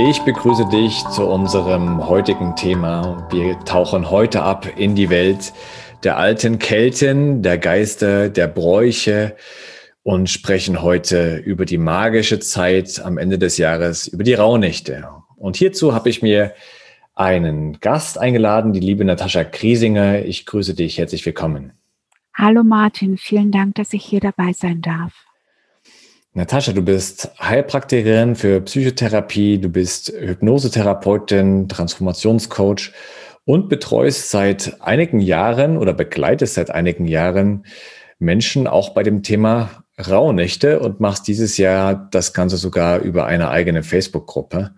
Ich begrüße dich zu unserem heutigen Thema. Wir tauchen heute ab in die Welt der alten Kelten, der Geister, der Bräuche und sprechen heute über die magische Zeit am Ende des Jahres, über die Rauhnächte. Und hierzu habe ich mir einen Gast eingeladen, die liebe Natascha Kriesinger. Ich grüße dich, herzlich willkommen. Hallo Martin, vielen Dank, dass ich hier dabei sein darf. Natascha, du bist Heilpraktikerin für Psychotherapie, du bist Hypnosetherapeutin, Transformationscoach und betreust seit einigen Jahren oder begleitest seit einigen Jahren Menschen auch bei dem Thema Rauhnächte und machst dieses Jahr das Ganze sogar über eine eigene Facebook-Gruppe.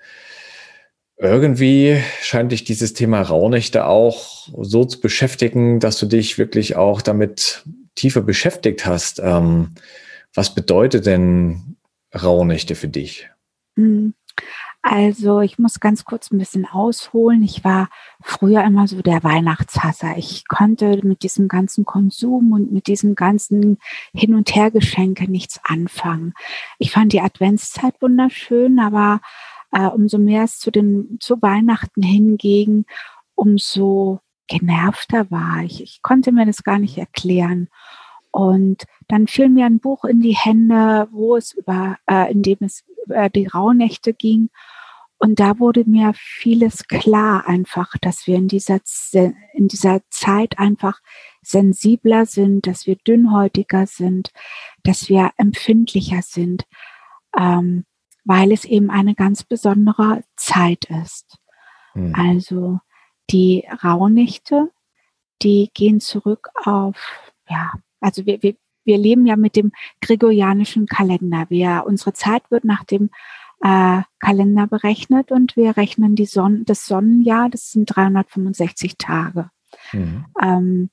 Irgendwie scheint dich dieses Thema Rauhnächte auch so zu beschäftigen, dass du dich wirklich auch damit tiefer beschäftigt hast. Ähm, was bedeutet denn Rauhnächte für dich? Hm. Also ich muss ganz kurz ein bisschen ausholen. Ich war früher immer so der Weihnachtshasser. Ich konnte mit diesem ganzen Konsum und mit diesem ganzen Hin- und Hergeschenke nichts anfangen. Ich fand die Adventszeit wunderschön, aber äh, umso mehr es zu, den, zu Weihnachten hinging, umso genervter war ich. Ich konnte mir das gar nicht erklären. Und dann fiel mir ein Buch in die Hände, wo es über, äh, in dem es über die Rauhnächte ging. Und da wurde mir vieles klar einfach, dass wir in dieser, in dieser Zeit einfach sensibler sind, dass wir dünnhäutiger sind, dass wir empfindlicher sind, ähm, weil es eben eine ganz besondere Zeit ist. Hm. Also die Rauhnächte, die gehen zurück auf ja, also wir, wir, wir leben ja mit dem gregorianischen Kalender. Wir, unsere Zeit wird nach dem äh, Kalender berechnet und wir rechnen die Sonne, das Sonnenjahr, das sind 365 Tage. Mhm. Ähm,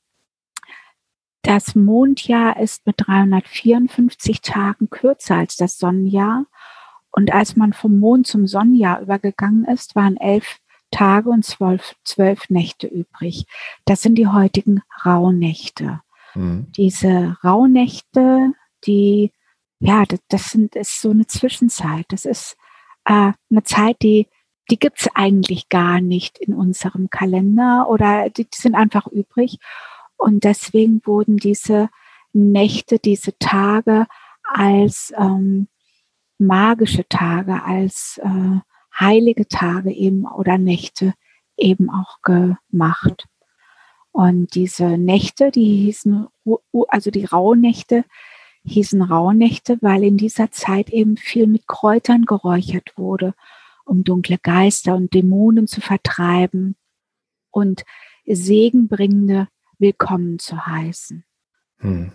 das Mondjahr ist mit 354 Tagen kürzer als das Sonnenjahr. Und als man vom Mond zum Sonnenjahr übergegangen ist, waren elf Tage und zwölf, zwölf Nächte übrig. Das sind die heutigen Rauhnächte. Mhm. Diese Rauhnächte, die, ja, das, das, sind, ist so eine Zwischenzeit. Das ist äh, eine Zeit, die, die gibt's eigentlich gar nicht in unserem Kalender oder die, die sind einfach übrig. Und deswegen wurden diese Nächte, diese Tage als ähm, magische Tage, als äh, heilige Tage eben oder Nächte eben auch gemacht. Und diese Nächte, die hießen, also die Rauhnächte, hießen Rauhnächte, weil in dieser Zeit eben viel mit Kräutern geräuchert wurde, um dunkle Geister und Dämonen zu vertreiben und segenbringende Willkommen zu heißen. Hm.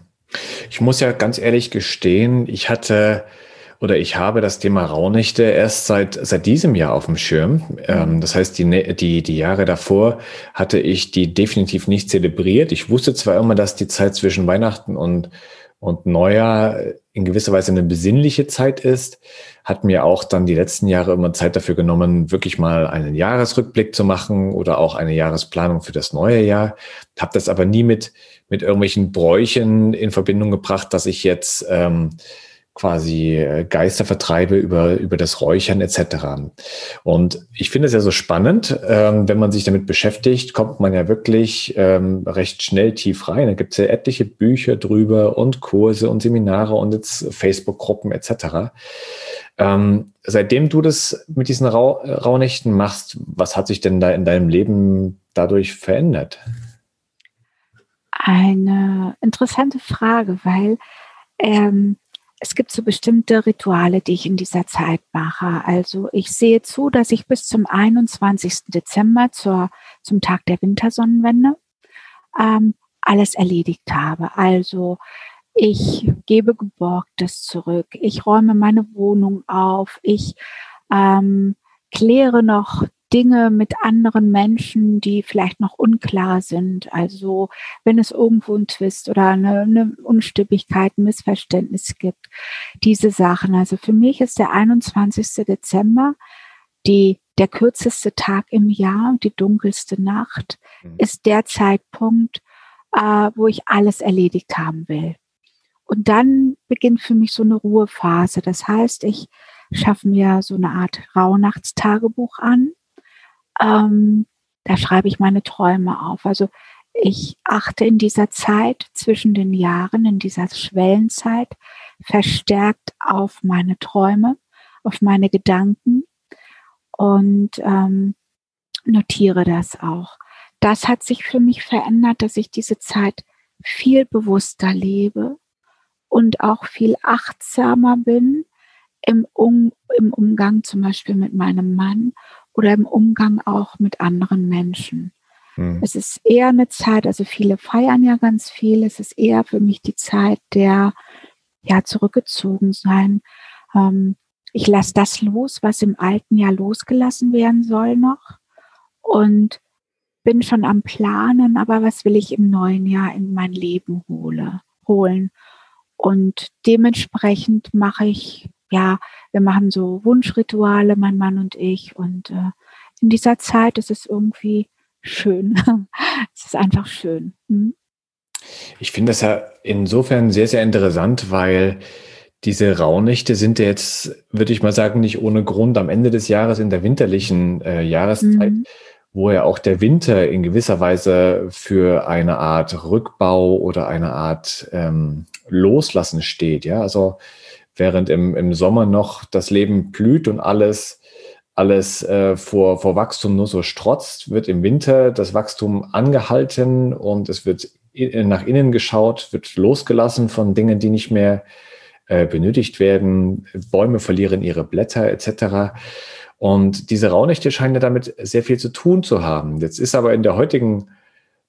Ich muss ja ganz ehrlich gestehen, ich hatte oder ich habe das Thema Rauhnächte erst seit, seit diesem Jahr auf dem Schirm. Ähm, das heißt, die, die, die Jahre davor hatte ich die definitiv nicht zelebriert. Ich wusste zwar immer, dass die Zeit zwischen Weihnachten und, und Neujahr in gewisser Weise eine besinnliche Zeit ist, hat mir auch dann die letzten Jahre immer Zeit dafür genommen, wirklich mal einen Jahresrückblick zu machen oder auch eine Jahresplanung für das neue Jahr. Habe das aber nie mit, mit irgendwelchen Bräuchen in Verbindung gebracht, dass ich jetzt ähm, quasi äh, Geister vertreibe über, über das Räuchern etc. Und ich finde es ja so spannend, ähm, wenn man sich damit beschäftigt, kommt man ja wirklich ähm, recht schnell tief rein. Da gibt es ja etliche Bücher drüber und Kurse und Seminare und jetzt Facebook-Gruppen etc. Ähm, seitdem du das mit diesen Rau Rauhnächten machst, was hat sich denn da in deinem Leben dadurch verändert? Eine interessante Frage, weil ähm, es gibt so bestimmte Rituale, die ich in dieser Zeit mache. Also ich sehe zu, dass ich bis zum 21. Dezember zur, zum Tag der Wintersonnenwende ähm, alles erledigt habe. Also ich gebe Geborgtes zurück, ich räume meine Wohnung auf, ich ähm, kläre noch Dinge mit anderen Menschen, die vielleicht noch unklar sind. Also wenn es irgendwo einen Twist oder eine, eine Unstimmigkeit, ein Missverständnis gibt, diese Sachen. Also für mich ist der 21. Dezember die, der kürzeste Tag im Jahr, die dunkelste Nacht, mhm. ist der Zeitpunkt, äh, wo ich alles erledigt haben will. Und dann beginnt für mich so eine Ruhephase. Das heißt, ich schaffe mir so eine Art Rauhnachtstagebuch an ähm, da schreibe ich meine Träume auf. Also ich achte in dieser Zeit zwischen den Jahren, in dieser Schwellenzeit, verstärkt auf meine Träume, auf meine Gedanken und ähm, notiere das auch. Das hat sich für mich verändert, dass ich diese Zeit viel bewusster lebe und auch viel achtsamer bin im, um, im Umgang zum Beispiel mit meinem Mann oder im Umgang auch mit anderen Menschen. Hm. Es ist eher eine Zeit, also viele feiern ja ganz viel, es ist eher für mich die Zeit der ja zurückgezogen sein. Ähm, ich lasse das los, was im alten Jahr losgelassen werden soll noch und bin schon am Planen, aber was will ich im neuen Jahr in mein Leben hole, holen? Und dementsprechend mache ich ja, wir machen so Wunschrituale, mein Mann und ich. Und äh, in dieser Zeit ist es irgendwie schön. es ist einfach schön. Hm? Ich finde das ja insofern sehr, sehr interessant, weil diese Rauhnächte sind ja jetzt, würde ich mal sagen, nicht ohne Grund am Ende des Jahres in der winterlichen äh, Jahreszeit, mhm. wo ja auch der Winter in gewisser Weise für eine Art Rückbau oder eine Art ähm, Loslassen steht. Ja, also während im, im Sommer noch das Leben blüht und alles, alles äh, vor, vor Wachstum nur so strotzt, wird im Winter das Wachstum angehalten und es wird nach innen geschaut, wird losgelassen von Dingen, die nicht mehr äh, benötigt werden. Bäume verlieren ihre Blätter etc. Und diese Raunächte scheinen ja damit sehr viel zu tun zu haben. Jetzt ist aber in der heutigen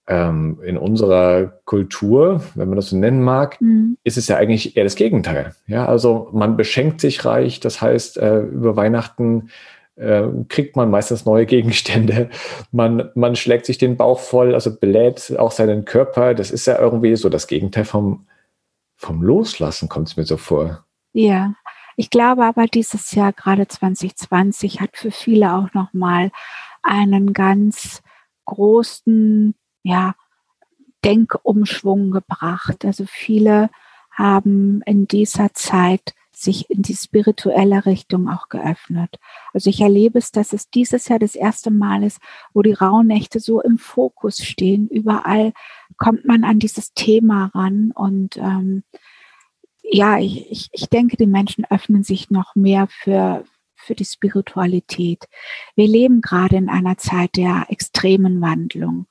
ähm, in unserer Kultur, wenn man das so nennen mag, mhm. ist es ja eigentlich eher das Gegenteil. Ja, also man beschenkt sich reich, das heißt, äh, über Weihnachten äh, kriegt man meistens neue Gegenstände. Man, man schlägt sich den Bauch voll, also belädt auch seinen Körper. Das ist ja irgendwie so das Gegenteil vom, vom Loslassen, kommt es mir so vor. Ja, ich glaube aber dieses Jahr, gerade 2020, hat für viele auch nochmal einen ganz großen ja, Denkumschwung gebracht. Also viele haben in dieser Zeit sich in die spirituelle Richtung auch geöffnet. Also ich erlebe es, dass es dieses Jahr das erste Mal ist, wo die Rauhnächte so im Fokus stehen. Überall kommt man an dieses Thema ran und ähm, ja, ich, ich, ich denke, die Menschen öffnen sich noch mehr für, für die Spiritualität. Wir leben gerade in einer Zeit der extremen Wandlung.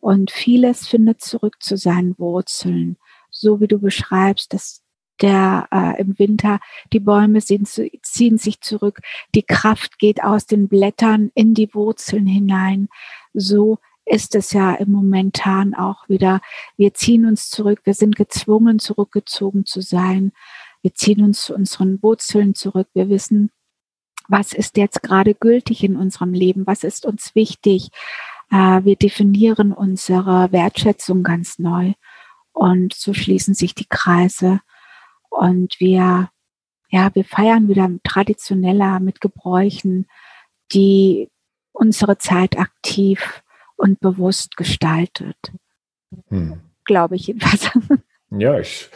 Und vieles findet zurück zu seinen Wurzeln, so wie du beschreibst, dass der äh, im Winter die Bäume ziehen, ziehen sich zurück, die Kraft geht aus den Blättern in die Wurzeln hinein. So ist es ja im Momentan auch wieder. Wir ziehen uns zurück, wir sind gezwungen, zurückgezogen zu sein. Wir ziehen uns zu unseren Wurzeln zurück. Wir wissen, was ist jetzt gerade gültig in unserem Leben, was ist uns wichtig, wir definieren unsere Wertschätzung ganz neu und so schließen sich die Kreise und wir, ja, wir feiern wieder traditioneller mit Gebräuchen, die unsere Zeit aktiv und bewusst gestaltet. Hm. Glaube ich jedenfalls. Ja, ich,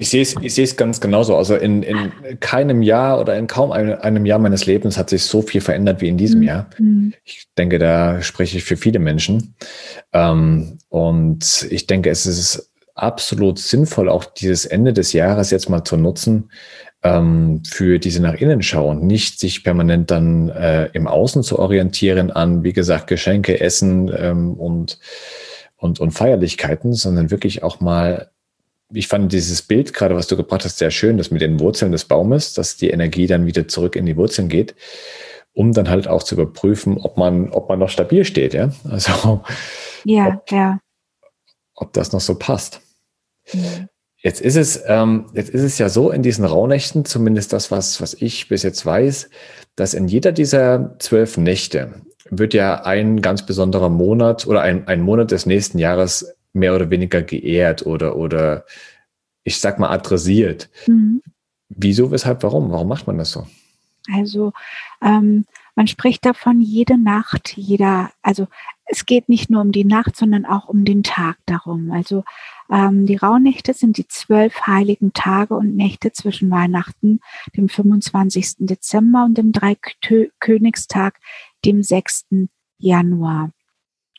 ich sehe es ich sehe es ganz genauso. Also in, in keinem Jahr oder in kaum einem, einem Jahr meines Lebens hat sich so viel verändert wie in diesem mhm. Jahr. Ich denke, da spreche ich für viele Menschen. Ähm, und ich denke, es ist absolut sinnvoll, auch dieses Ende des Jahres jetzt mal zu nutzen ähm, für diese nach innen Schau und nicht sich permanent dann äh, im Außen zu orientieren an, wie gesagt, Geschenke, Essen ähm, und, und, und Feierlichkeiten, sondern wirklich auch mal ich fand dieses Bild gerade, was du gebracht hast, sehr schön, das mit den Wurzeln des Baumes, dass die Energie dann wieder zurück in die Wurzeln geht, um dann halt auch zu überprüfen, ob man, ob man noch stabil steht, ja. Also ja, ob, ja. ob das noch so passt. Mhm. Jetzt ist es, ähm, jetzt ist es ja so in diesen Rauhnächten, zumindest das, was, was ich bis jetzt weiß, dass in jeder dieser zwölf Nächte wird ja ein ganz besonderer Monat oder ein, ein Monat des nächsten Jahres mehr oder weniger geehrt oder, oder ich sag mal adressiert. Mhm. Wieso, weshalb, warum? Warum macht man das so? Also ähm, man spricht davon jede Nacht, jeder, also es geht nicht nur um die Nacht, sondern auch um den Tag darum. Also ähm, die Rauhnächte sind die zwölf heiligen Tage und Nächte zwischen Weihnachten, dem 25. Dezember und dem Dreikönigstag, dem 6. Januar.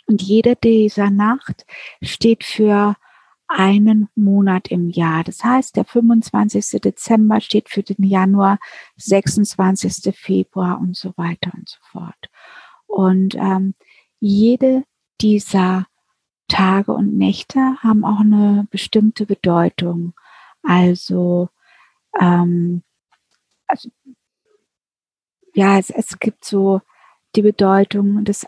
Und jede dieser Nacht steht für einen Monat im Jahr. Das heißt, der 25. Dezember steht für den Januar, 26. Februar und so weiter und so fort. Und ähm, jede dieser Tage und Nächte haben auch eine bestimmte Bedeutung. Also, ähm, also ja, es, es gibt so die Bedeutung des,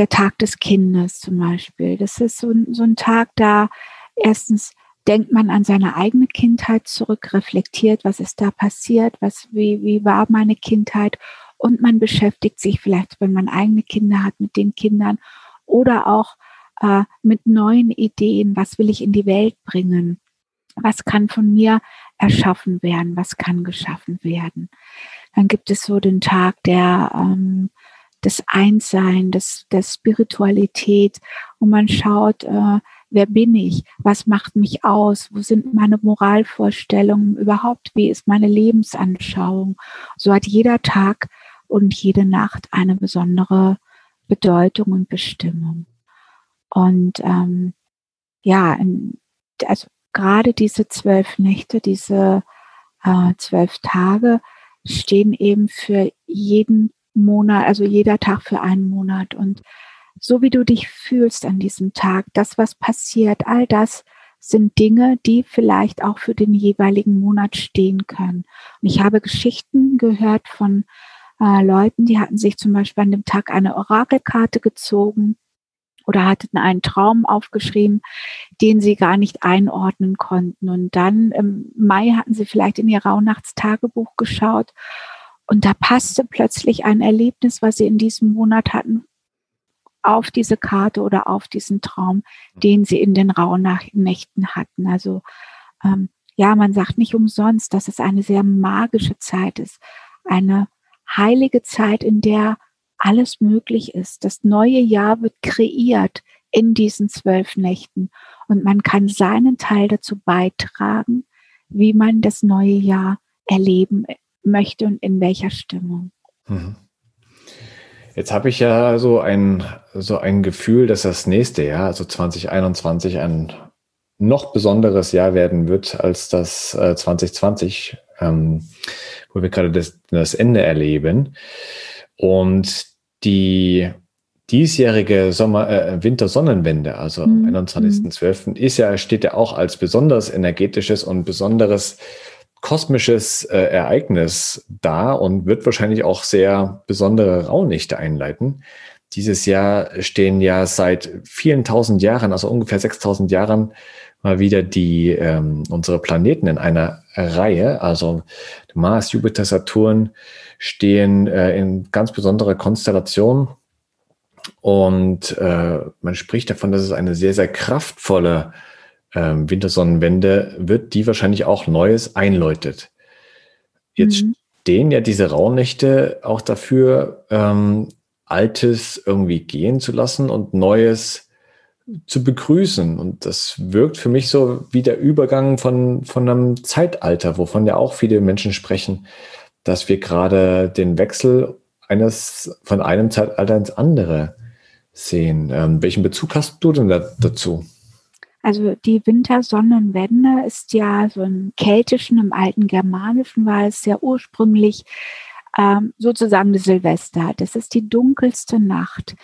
der Tag des Kindes zum Beispiel. Das ist so, so ein Tag, da erstens denkt man an seine eigene Kindheit zurück, reflektiert, was ist da passiert, was, wie, wie war meine Kindheit und man beschäftigt sich vielleicht, wenn man eigene Kinder hat, mit den Kindern oder auch äh, mit neuen Ideen, was will ich in die Welt bringen, was kann von mir erschaffen werden, was kann geschaffen werden. Dann gibt es so den Tag der ähm, des Einssein, des, der Spiritualität, wo man schaut, äh, wer bin ich, was macht mich aus, wo sind meine Moralvorstellungen überhaupt, wie ist meine Lebensanschauung. So hat jeder Tag und jede Nacht eine besondere Bedeutung und Bestimmung. Und ähm, ja, also gerade diese zwölf Nächte, diese äh, zwölf Tage stehen eben für jeden Monat, also jeder Tag für einen Monat. Und so wie du dich fühlst an diesem Tag, das, was passiert, all das sind Dinge, die vielleicht auch für den jeweiligen Monat stehen können. Und ich habe Geschichten gehört von äh, Leuten, die hatten sich zum Beispiel an dem Tag eine Orakelkarte gezogen oder hatten einen Traum aufgeschrieben, den sie gar nicht einordnen konnten. Und dann im Mai hatten sie vielleicht in ihr Rauhnachtstagebuch geschaut und da passte plötzlich ein Erlebnis, was sie in diesem Monat hatten, auf diese Karte oder auf diesen Traum, den sie in den Rauhnächten hatten. Also ähm, ja, man sagt nicht umsonst, dass es eine sehr magische Zeit ist, eine heilige Zeit, in der alles möglich ist. Das neue Jahr wird kreiert in diesen zwölf Nächten und man kann seinen Teil dazu beitragen, wie man das neue Jahr erleben möchte und in welcher Stimmung. Mhm. Jetzt habe ich ja so ein, so ein Gefühl, dass das nächste Jahr, also 2021, ein noch besonderes Jahr werden wird als das äh, 2020, ähm, wo wir gerade das, das Ende erleben. Und die diesjährige Sommer, äh, Wintersonnenwende, also am mhm. 21.12., ist ja, steht ja auch als besonders energetisches und besonderes kosmisches äh, Ereignis da und wird wahrscheinlich auch sehr besondere Raunächte einleiten. Dieses Jahr stehen ja seit vielen tausend Jahren, also ungefähr 6000 Jahren, mal wieder die ähm, unsere Planeten in einer Reihe, also Mars, Jupiter, Saturn stehen äh, in ganz besonderer Konstellation und äh, man spricht davon, dass es eine sehr sehr kraftvolle ähm, Wintersonnenwende wird, die wahrscheinlich auch Neues einläutet. Jetzt mhm. stehen ja diese Rauhnächte auch dafür, ähm, Altes irgendwie gehen zu lassen und Neues zu begrüßen. Und das wirkt für mich so wie der Übergang von, von einem Zeitalter, wovon ja auch viele Menschen sprechen, dass wir gerade den Wechsel eines von einem Zeitalter ins andere sehen. Ähm, welchen Bezug hast du denn da, dazu? Also die Wintersonnenwende ist ja so im Keltischen, im alten Germanischen war es ja ursprünglich ähm, sozusagen Silvester. Das ist die dunkelste Nacht,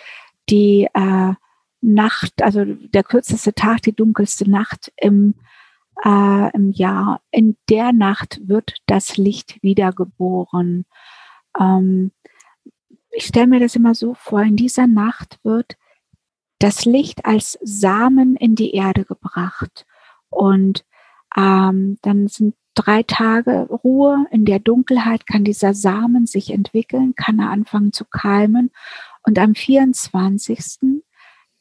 die äh, Nacht, also der kürzeste Tag, die dunkelste Nacht im, äh, im Jahr. In der Nacht wird das Licht wiedergeboren. Ähm, ich stelle mir das immer so vor, in dieser Nacht wird das Licht als Samen in die Erde gebracht. Und Ähm, dann sind drei Tage Ruhe. In der Dunkelheit kann dieser Samen sich entwickeln, kann er anfangen zu keimen. Und am 24.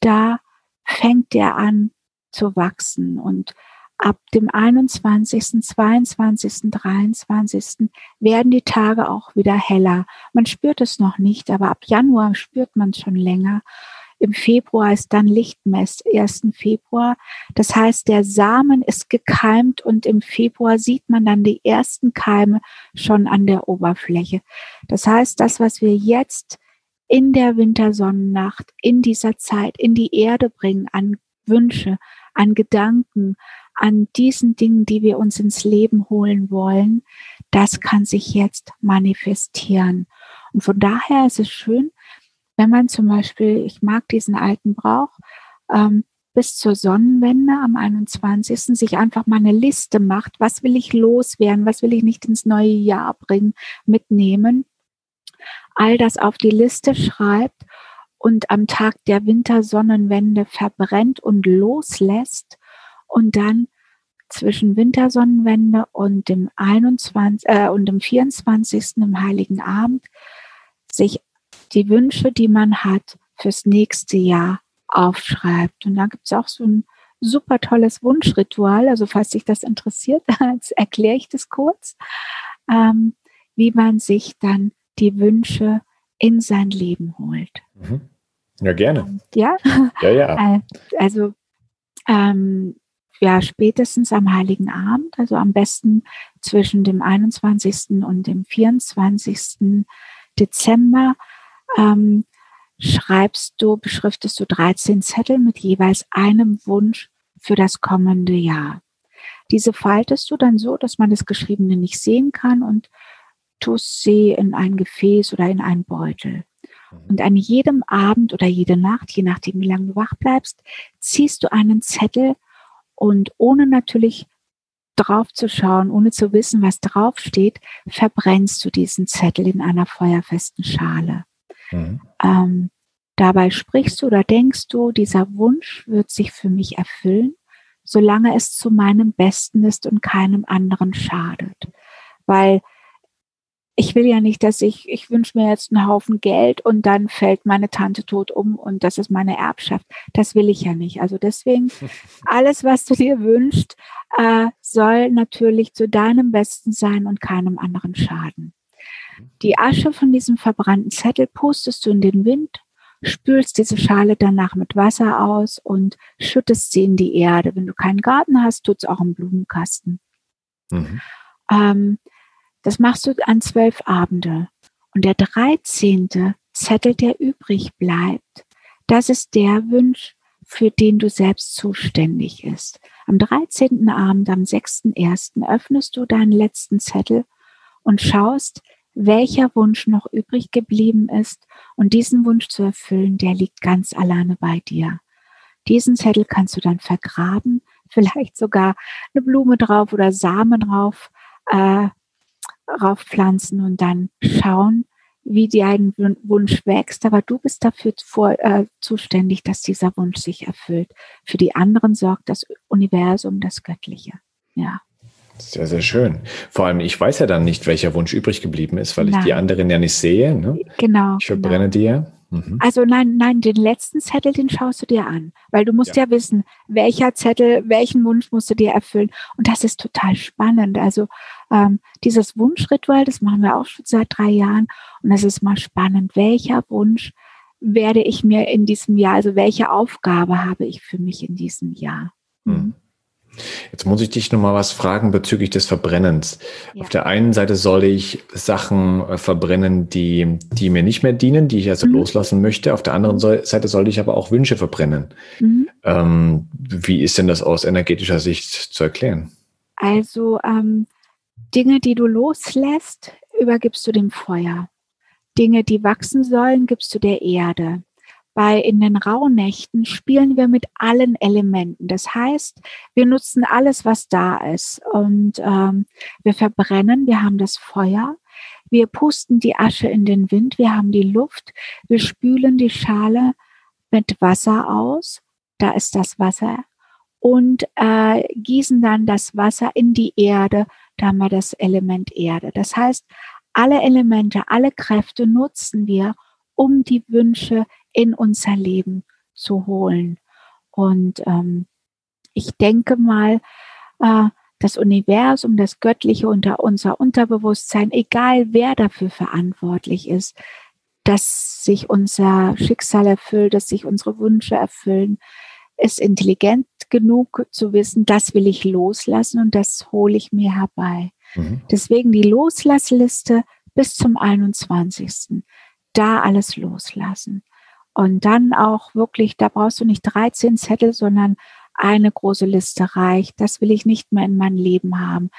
da fängt er an zu wachsen. Und ab dem 21., 22., 23. werden die Tage auch wieder heller. Man spürt es noch nicht, aber ab Januar spürt man es schon länger. Im Februar ist dann Lichtmess, 1. Februar. Das heißt, der Samen ist gekeimt und im Februar sieht man dann die ersten Keime schon an der Oberfläche. Das heißt, das, was wir jetzt in der Wintersonnennacht, in dieser Zeit, in die Erde bringen, an Wünsche, an Gedanken, an diesen Dingen, die wir uns ins Leben holen wollen, das kann sich jetzt manifestieren. Und von daher ist es schön, wenn man zum Beispiel, ich mag diesen alten Brauch, ähm, bis zur Sonnenwende am 21. sich einfach mal eine Liste macht, was will ich loswerden, was will ich nicht ins neue Jahr bringen, mitnehmen, all das auf die Liste schreibt und am Tag der Wintersonnenwende verbrennt und loslässt und dann zwischen Wintersonnenwende und dem 21 äh, und dem 24. im Heiligen Abend sich die Wünsche, die man hat, fürs nächste Jahr aufschreibt. Und da gibt es auch so ein super tolles Wunschritual. Also falls dich das interessiert, erkläre ich das kurz, ähm, wie man sich dann die Wünsche in sein Leben holt. Mhm. Ja, gerne. Ja, ja, ja. Äh, also ähm, ja, spätestens am Heiligen Abend, also am besten zwischen dem 21. und dem 24. Dezember, ähm, schreibst du, beschriftest du 13 Zettel mit jeweils einem Wunsch für das kommende Jahr. Diese faltest du dann so, dass man das Geschriebene nicht sehen kann und tust sie in ein Gefäß oder in einen Beutel. Mhm. Und an jedem Abend oder jede Nacht, je nachdem, wie lange du wach bleibst, ziehst du einen Zettel und ohne natürlich drauf zu schauen, ohne zu wissen, was draufsteht, verbrennst du diesen Zettel in einer feuerfesten Schale. Mhm. Ähm, dabei sprichst du oder denkst du, dieser Wunsch wird sich für mich erfüllen, solange es zu meinem Besten ist und keinem anderen schadet. Weil ich will ja nicht, dass ich, ich wünsche mir jetzt einen Haufen Geld und dann fällt meine Tante tot um und das ist meine Erbschaft. Das will ich ja nicht. Also deswegen, alles, was du dir wünschst, äh, soll natürlich zu deinem Besten sein und keinem anderen schaden. Die Asche von diesem verbrannten Zettel pustest du in den Wind, spülst diese Schale danach mit Wasser aus und schüttest sie in die Erde. Wenn du keinen Garten hast, tut es auch im Blumenkasten. Mhm. Ähm, das machst du an zwölf Abende. Und der dreizehnte Zettel, der übrig bleibt, das ist der Wunsch, für den du selbst zuständig ist. Am 13. Abend, am 6.1. öffnest du deinen letzten Zettel und schaust, welcher Wunsch noch übrig geblieben ist. Und diesen Wunsch zu erfüllen, der liegt ganz alleine bei dir. Diesen Zettel kannst du dann vergraben, vielleicht sogar eine Blume drauf oder Samen drauf äh, raufpflanzen und dann schauen, wie dein Wunsch wächst. Aber du bist dafür vor, äh, zuständig, dass dieser Wunsch sich erfüllt. Für die anderen sorgt das Universum, das Göttliche. Ja. Sehr, sehr schön. Vor allem, ich weiß ja dann nicht, welcher Wunsch übrig geblieben ist, weil nein. ich die anderen ja nicht sehe. Ne? Genau. Ich verbrenne genau. die ja. Mhm. Also nein, nein, den letzten Zettel, den schaust du dir an, weil du musst ja. ja. wissen, welcher Zettel, welchen Wunsch musst du dir erfüllen. Und das ist total spannend. Also ähm, dieses Wunschritual, das machen wir auch schon seit drei Jahren. Und das ist mal spannend. Welcher Wunsch werde ich mir in diesem Jahr, also welche Aufgabe habe ich für mich in diesem Jahr? Mhm. Jetzt muss ich dich nochmal was fragen bezüglich des Verbrennens. Ja. Auf der einen Seite soll ich Sachen äh, verbrennen, die, die mir nicht mehr dienen, die ich also mhm. loslassen möchte. Auf der anderen Seite soll ich aber auch Wünsche verbrennen. Mhm. Ähm, wie ist denn das aus energetischer Sicht zu erklären? Also ähm, Dinge, die du loslässt, übergibst du dem Feuer. Dinge, die wachsen sollen, gibst du der Erde bei in den Rauhnächten spielen wir mit allen Elementen. Das heißt, wir nutzen alles, was da ist und ähm, wir verbrennen. Wir haben das Feuer. Wir pusten die Asche in den Wind. Wir haben die Luft. Wir spülen die Schale mit Wasser aus. Da ist das Wasser. und äh, gießen dann das Wasser in die Erde. Da haben wir das Element Erde. Das heißt, alle Elemente, alle Kräfte nutzen wir, um die Wünsche in unser Leben zu holen. Und ähm, ich denke mal, äh, das Universum, das Göttliche und unser Unterbewusstsein, egal wer dafür verantwortlich ist, dass sich unser Schicksal erfüllt, dass sich unsere Wünsche erfüllen, ist intelligent genug zu wissen, das will ich loslassen und das hole ich mir herbei. Mhm. Deswegen die Loslassliste bis zum 21. Da alles loslassen. Und dann auch wirklich, da brauchst du nicht 13 Zettel, sondern eine große Liste reicht. Das will ich nicht mehr in mein Leben haben.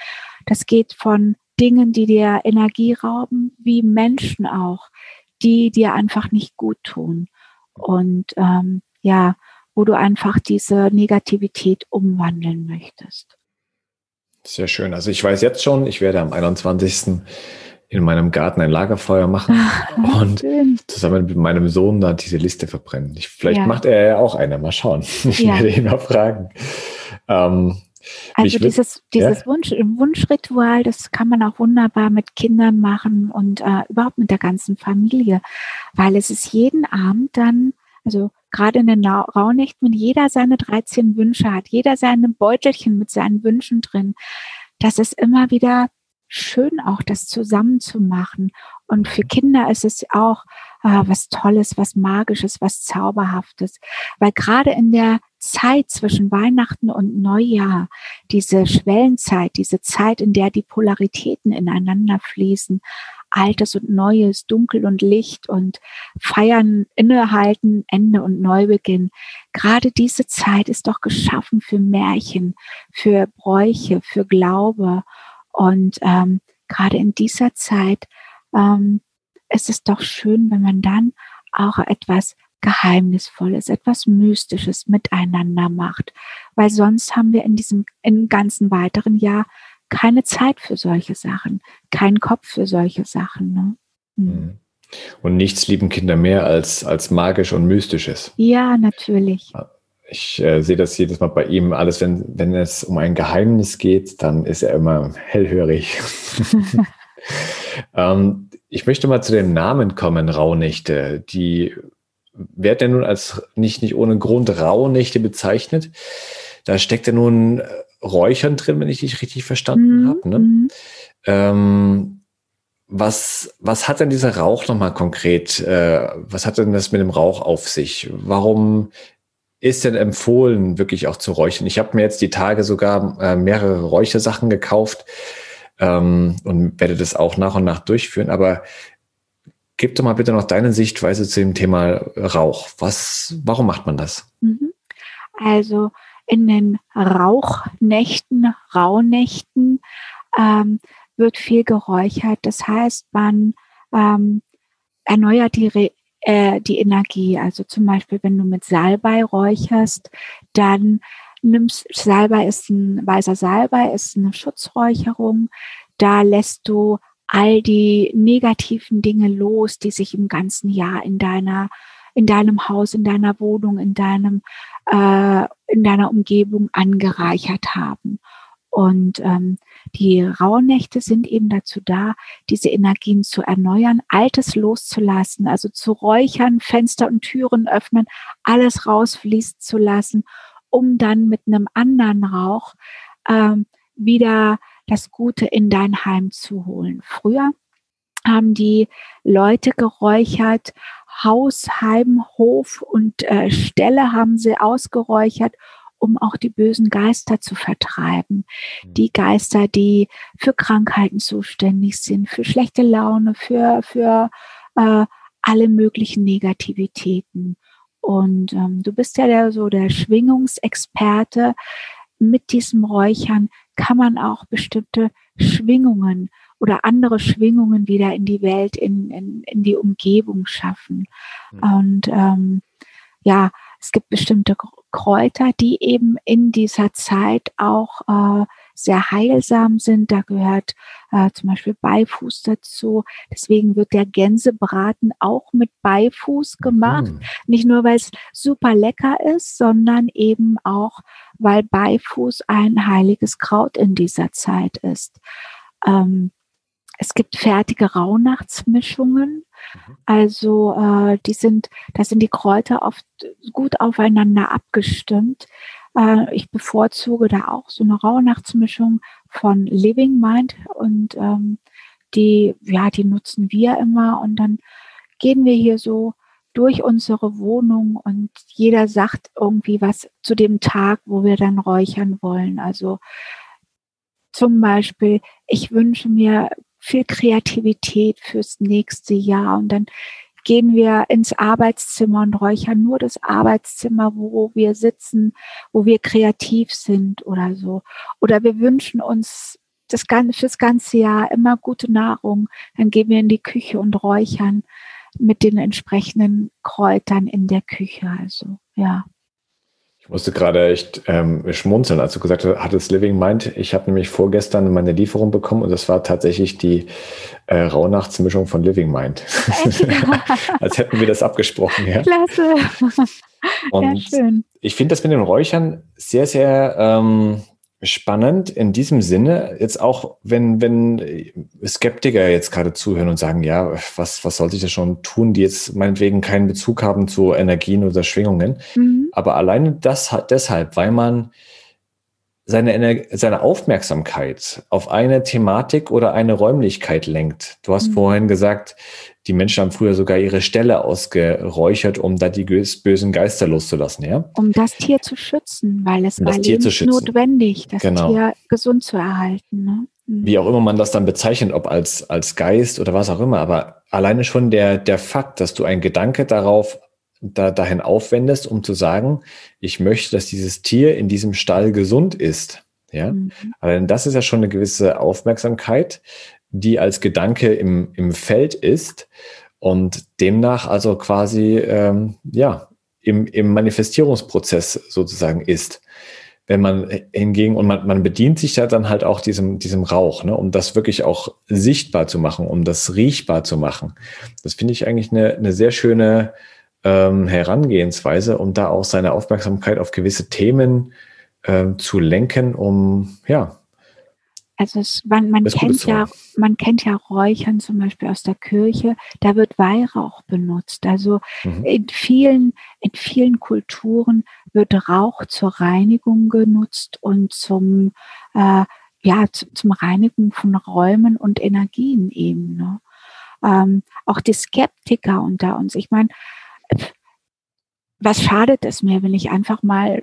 Das geht von Dingen, die dir Energie rauben, wie Menschen auch, die dir einfach nicht gut tun. Und ähm, ja, wo du einfach diese Negativität umwandeln möchtest. Sehr schön. Also ich weiß jetzt schon, ich werde am 21 in meinem Garten ein Lagerfeuer machen ah, und schön. zusammen mit meinem Sohn da diese Liste verbrennen. Ich, vielleicht ja. macht er ja auch eine. Mal schauen. Ich ja. werde ihn mal fragen. Ähm, also dieses, dieses ja? Wunsch, Wunschritual, das kann man auch wunderbar mit Kindern machen und äh, überhaupt mit der ganzen Familie, weil es ist jeden Abend dann, also gerade in den Rauhnächten, wenn jeder seine 13 Wünsche hat, jeder seine Beutelchen mit seinen Wünschen drin, das ist immer wieder schön auch, das zusammen zu machen. Und für Kinder ist es auch äh, was Tolles, was Magisches, was Zauberhaftes. Weil gerade in der Zeit zwischen Weihnachten und Neujahr, diese Schwellenzeit, diese Zeit, in der die Polaritäten ineinander fließen, Altes und Neues, Dunkel und Licht und Feiern, Innehalten, Ende und Neubeginn. Gerade diese Zeit ist doch geschaffen für Märchen, für Bräuche, für Glaube. Und ähm, gerade in dieser Zeit ähm, ist es doch schön, wenn man dann auch etwas Geheimnisvolles, etwas Mystisches miteinander macht. Weil sonst haben wir in diesem im ganzen weiteren Jahr keine Zeit für solche Sachen, keinen Kopf für solche Sachen. Ne? Mhm. Und nichts lieben Kinder mehr als, als magisch und mystisches. Ja, natürlich. Ich äh, sehe das jedes Mal bei ihm. Alles, wenn, wenn es um ein Geheimnis geht, dann ist er immer hellhörig. ähm, ich möchte mal zu dem Namen kommen, Rauhnächte. Die werden ja nun als nicht, nicht ohne Grund Rauhnächte bezeichnet. Da steckt ja nun Räuchern drin, wenn ich dich richtig verstanden mhm. habe. Ne? Mhm. Ähm, was, was hat denn dieser Rauch nochmal konkret? Äh, was hat denn das mit dem Rauch auf sich? Warum ist denn empfohlen, wirklich auch zu räuchern? Ich habe mir jetzt die Tage sogar äh, mehrere Räuchersachen gekauft ähm, und werde das auch nach und nach durchführen. Aber gib doch mal bitte noch deine Sichtweise zu dem Thema Rauch. Was, warum macht man das? Mhm. Also in den Rauchnächten, Rauhnächten ähm, wird viel geräuchert. Das heißt, man ähm, erneuert die, Re äh, die Energie. Also zum Beispiel, wenn du mit Salbei räucherst, dann nimmst Salbei ist ein weißer Salbei, ist eine Schutzräucherung. Da lässt du all die negativen Dinge los, die sich im ganzen Jahr in deiner in deinem Haus, in deiner Wohnung, in deinem äh, in deiner Umgebung angereichert haben. Und ähm, die Rauhnächte sind eben dazu da, diese Energien zu erneuern, Altes loszulassen, also zu räuchern, Fenster und Türen öffnen, alles rausfließen zu lassen, um dann mit einem anderen Rauch ähm, wieder das Gute in dein Heim zu holen. Früher haben die Leute geräuchert Haus, Heim, Hof und äh, Ställe haben sie ausgeräuchert, um auch die bösen Geister zu vertreiben. Mhm. Die Geister, die für Krankheiten zuständig sind, für schlechte Laune, für, für äh, alle möglichen Negativitäten. Und ähm, du bist ja der, so der Schwingungsexperte. Mit diesem Räuchern kann man auch bestimmte Schwingungen oder andere Schwingungen wieder in die Welt, in, in, in die Umgebung schaffen. Mhm. Und ähm, ja, es gibt bestimmte Kräuter, die eben in dieser Zeit auch äh, sehr heilsam sind. Da gehört äh, zum Beispiel Beifuß dazu. Deswegen wird der Gänsebraten auch mit Beifuß gemacht. Mhm. Nicht nur, weil es super lecker ist, sondern eben auch, weil Beifuß ein heiliges Kraut in dieser Zeit ist. Ähm, es gibt fertige Rauhnachtsmischungen. Mhm. Also äh, die sind, da sind die Kräuter oft gut aufeinander abgestimmt. Äh, ich bevorzuge da auch so eine Rauhnachtsmischung von Living Mind und ähm, die, ja, die nutzen wir immer und dann gehen wir hier so durch unsere Wohnung und jeder sagt irgendwie was zu dem Tag, wo wir dann räuchern wollen. Also zum Beispiel, ich wünsche mir viel Kreativität fürs nächste Jahr und dann gehen wir ins Arbeitszimmer und räuchern nur das Arbeitszimmer, wo wir sitzen, wo wir kreativ sind oder so. Oder wir wünschen uns das ganze, fürs ganze Jahr immer gute Nahrung. Dann gehen wir in die Küche und räuchern mit den entsprechenden Kräutern in der Küche. Also, ja. Ich musste gerade echt ähm, schmunzeln, als du gesagt hast, hattest Living Mind. Ich habe nämlich vorgestern meine Lieferung bekommen und das war tatsächlich die äh, Rauhnachtsmischung von Living Mind. als hätten wir das abgesprochen. Ja. Klasse. Und ja, schön. ich finde das mit den Räuchern sehr, sehr ähm, spannend in diesem Sinne, jetzt auch, wenn, wenn Skeptiker jetzt gerade zuhören und sagen, ja, was, was sollte ich da schon tun, die jetzt meinetwegen keinen Bezug haben zu Energien oder Schwingungen. Mhm. Aber alleine das hat deshalb, weil man seine, seine Aufmerksamkeit auf eine Thematik oder eine Räumlichkeit lenkt. Du hast mhm. vorhin gesagt, die Menschen haben früher sogar ihre Ställe ausgeräuchert, um da die bösen Geister loszulassen, ja? Um das Tier zu schützen, weil es um war notwendig, das genau. Tier gesund zu erhalten. Ne? Mhm. Wie auch immer man das dann bezeichnet, ob als, als Geist oder was auch immer, aber alleine schon der, der Fakt, dass du ein Gedanke darauf da, dahin aufwendest, um zu sagen, ich möchte, dass dieses Tier in diesem Stall gesund ist. Ja, mhm. aber das ist ja schon eine gewisse Aufmerksamkeit, die als Gedanke im, im Feld ist und demnach also quasi ähm, ja im, im Manifestierungsprozess sozusagen ist. Wenn man hingegen und man, man bedient sich ja dann halt auch diesem, diesem Rauch, ne, um das wirklich auch sichtbar zu machen, um das riechbar zu machen. Das finde ich eigentlich eine, eine sehr schöne ähm, Herangehensweise, um da auch seine Aufmerksamkeit auf gewisse Themen ähm, zu lenken, um ja. Also es, man, man kennt ja, man kennt ja Räuchern zum Beispiel aus der Kirche, da wird Weihrauch benutzt. Also mhm. in vielen, in vielen Kulturen wird Rauch zur Reinigung genutzt und zum äh, ja, zum Reinigen von Räumen und Energien eben. Ne? Ähm, auch die Skeptiker unter uns. Ich meine, was schadet es mir, wenn ich einfach mal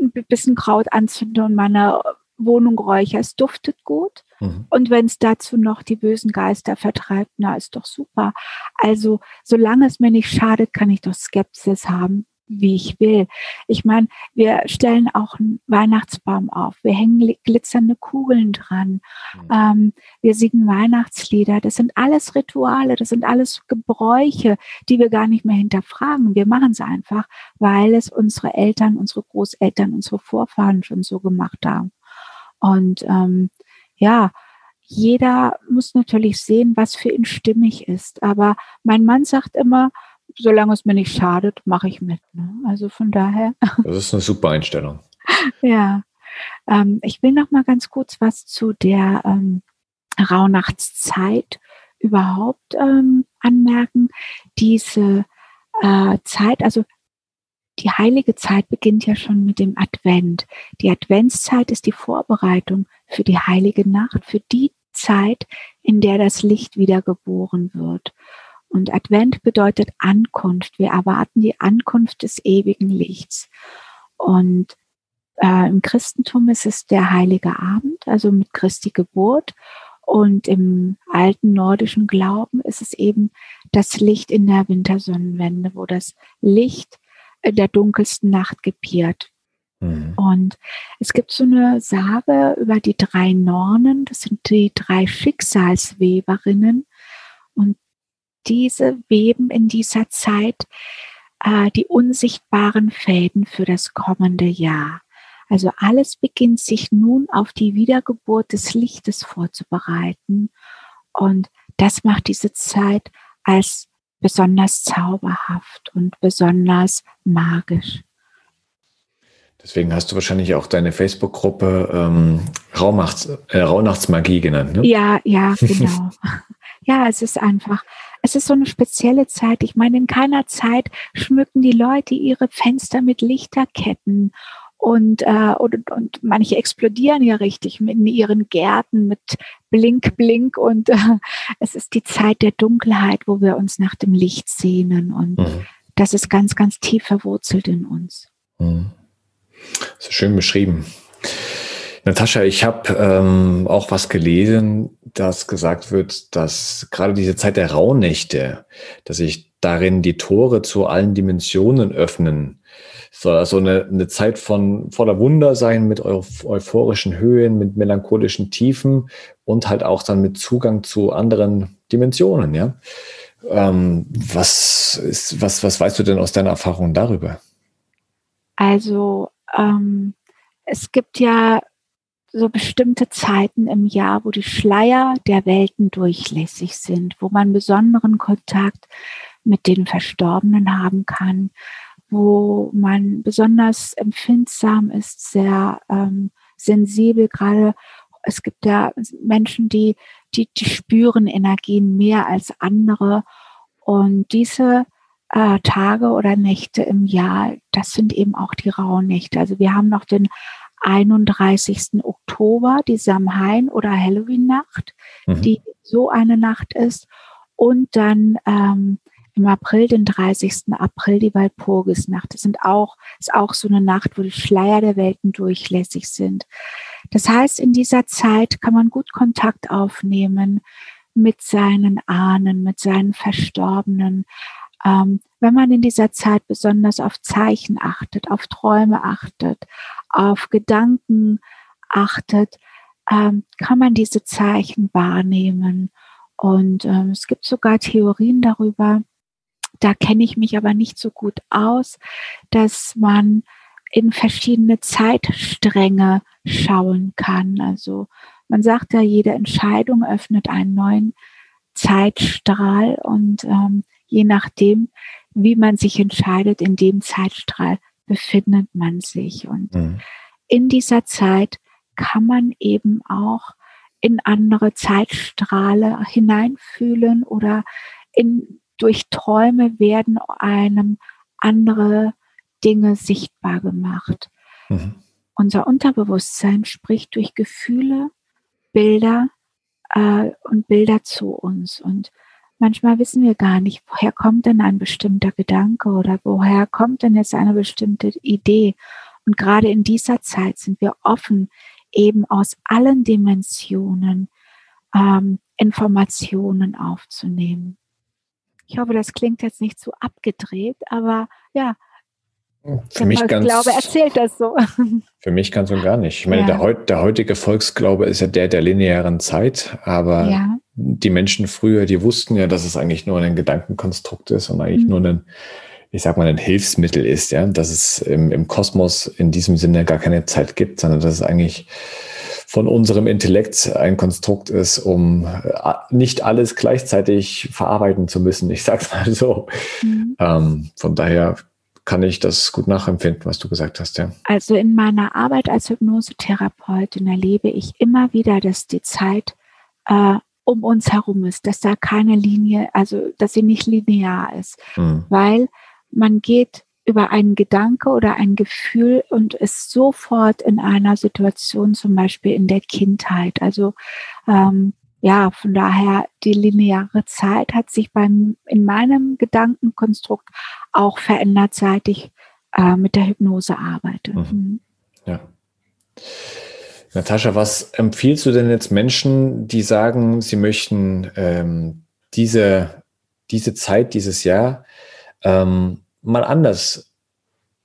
ein bisschen Kraut anzünde und meine Wohnung räuchere? Es duftet gut. Mhm. Und wenn es dazu noch die bösen Geister vertreibt, na, ist doch super. Also, solange es mir nicht schadet, kann ich doch Skepsis haben wie ich will. Ich meine, wir stellen auch einen Weihnachtsbaum auf. Wir hängen glitzernde Kugeln dran. Mhm. Ähm, wir singen Weihnachtslieder. Das sind alles Rituale, das sind alles Gebräuche, die wir gar nicht mehr hinterfragen. Wir machen es einfach, weil es unsere Eltern, unsere Großeltern, unsere Vorfahren schon so gemacht haben. Und ähm, ja, jeder muss natürlich sehen, was für ihn stimmig ist. Aber mein Mann sagt immer, solange es mir nicht schadet, mache ich mit. Ne? Also von daher. Das ist eine super Einstellung. ja. Ähm, ich will noch mal ganz kurz was zu der ähm, Rauhnachtszeit überhaupt ähm, anmerken. Diese äh, Zeit, also die heilige Zeit beginnt ja schon mit dem Advent. Die Adventszeit ist die Vorbereitung für die heilige Nacht, für die Zeit, in der das Licht wiedergeboren wird. Und Advent bedeutet Ankunft. Wir erwarten die Ankunft des ewigen Lichts. Und äh, im Christentum ist es der heilige Abend, also mit Christi Geburt. Und im alten nordischen Glauben ist es eben das Licht in der Wintersonnenwende, wo das Licht in der dunkelsten Nacht gebiert. Mhm. Und es gibt so eine Sage über die drei Nornen, das sind die drei Schicksalsweberinnen. Und diese weben in dieser Zeit äh, die unsichtbaren Fäden für das kommende Jahr. Also alles beginnt sich nun auf die Wiedergeburt des Lichtes vorzubereiten. Und das macht diese Zeit als besonders zauberhaft und besonders magisch. Deswegen hast du wahrscheinlich auch deine Facebook-Gruppe ähm, äh, Rauhnachtsmagie genannt, ne? Ja, ja, genau. ja, es ist einfach, es ist so eine spezielle Zeit. Ich meine, in keiner Zeit schmücken die Leute ihre Fenster mit Lichterketten und, äh, und, und manche explodieren ja richtig in ihren Gärten mit Blink, Blink und äh, es ist die Zeit der Dunkelheit, wo wir uns nach dem Licht sehnen und mhm. das ist ganz, ganz tief verwurzelt in uns. Mhm. So schön beschrieben. Natascha, ich habe ähm, auch was gelesen, dass gesagt wird, dass gerade diese Zeit der Rauhnächte, dass sich darin die Tore zu allen Dimensionen öffnen. Soll also eine, eine Zeit von voller Wunder sein, mit euphorischen Höhen, mit melancholischen Tiefen und halt auch dann mit Zugang zu anderen Dimensionen, ja. Ähm, was ist, was, was weißt du denn aus deiner Erfahrung darüber? Also ähm, es gibt ja so bestimmte Zeiten im Jahr, wo die Schleier der Welten durchlässig sind, wo man besonderen Kontakt mit den Verstorbenen haben kann, wo man besonders empfindsam ist, sehr ähm, sensibel. Gerade es gibt ja Menschen, die, die, die spüren Energien mehr als andere. Und diese äh, Tage oder Nächte im Jahr, das sind eben auch die rauen Nächte. Also wir haben noch den 31. Oktober, die Samhain oder Halloween-Nacht, mhm. die so eine Nacht ist. Und dann ähm, im April, den 30. April, die Walpurgisnacht. Das sind auch, ist auch so eine Nacht, wo die Schleier der Welten durchlässig sind. Das heißt, in dieser Zeit kann man gut Kontakt aufnehmen mit seinen Ahnen, mit seinen Verstorbenen, ähm, wenn man in dieser Zeit besonders auf Zeichen achtet, auf Träume achtet, auf Gedanken achtet, ähm, kann man diese Zeichen wahrnehmen. Und ähm, es gibt sogar Theorien darüber, da kenne ich mich aber nicht so gut aus, dass man in verschiedene Zeitstränge schauen kann. Also man sagt ja, jede Entscheidung öffnet einen neuen Zeitstrahl und ähm, je nachdem, wie man sich entscheidet, in dem Zeitstrahl befindet man sich. Und mhm. in dieser Zeit kann man eben auch in andere Zeitstrahle hineinfühlen oder in, durch Träume werden einem andere Dinge sichtbar gemacht. Mhm. Unser Unterbewusstsein spricht durch Gefühle, Bilder äh, und Bilder zu uns. Und manchmal wissen wir gar nicht, woher kommt denn ein bestimmter Gedanke oder woher kommt denn jetzt eine bestimmte Idee. Und gerade in dieser Zeit sind wir offen, eben aus allen Dimensionen ähm, Informationen aufzunehmen. Ich hoffe, das klingt jetzt nicht zu abgedreht, aber ja, für mich ganz, Glaube erzählt das so. Für mich ganz und gar nicht. Ich meine, ja. der, der, heutige Volksglaube ist ja der der linearen Zeit, aber ja. die Menschen früher, die wussten ja, dass es eigentlich nur ein Gedankenkonstrukt ist und eigentlich mhm. nur ein, ich sag mal, ein Hilfsmittel ist, ja, dass es im, im Kosmos in diesem Sinne gar keine Zeit gibt, sondern dass es eigentlich von unserem Intellekt ein Konstrukt ist, um äh, nicht alles gleichzeitig verarbeiten zu müssen. Ich sag's mal so. Mhm. Ähm, von daher kann ich das gut nachempfinden, was du gesagt hast, ja. Also in meiner Arbeit als Hypnosetherapeutin erlebe ich immer wieder, dass die Zeit äh, um uns herum ist, dass da keine Linie, also dass sie nicht linear ist, mhm. weil man geht über einen Gedanke oder ein Gefühl und ist sofort in einer Situation, zum Beispiel in der Kindheit. Also ähm, ja, von daher die lineare Zeit hat sich beim in meinem Gedankenkonstrukt auch verändert, seit ich äh, mit der Hypnose arbeite. Mhm. mhm. Ja. Natascha, was empfiehlst du denn jetzt Menschen, die sagen, sie möchten ähm, diese, diese Zeit, dieses Jahr ähm, mal anders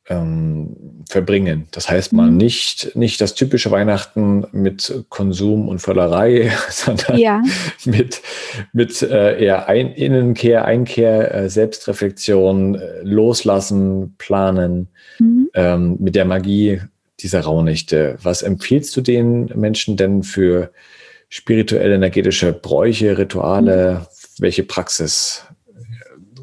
ähm, verbringen. Das heißt mal mhm. nicht, nicht das typische Weihnachten mit Konsum und Völlerei, sondern ja. mit, mit äh, eher ein, Innenkehr, Einkehr, äh, Selbstreflexion, äh, loslassen, planen, mhm. ähm, mit der Magie dieser Rauhnächte. Was empfiehlst du den Menschen denn für spirituelle, energetische Bräuche, Rituale? Mhm. Welche Praxis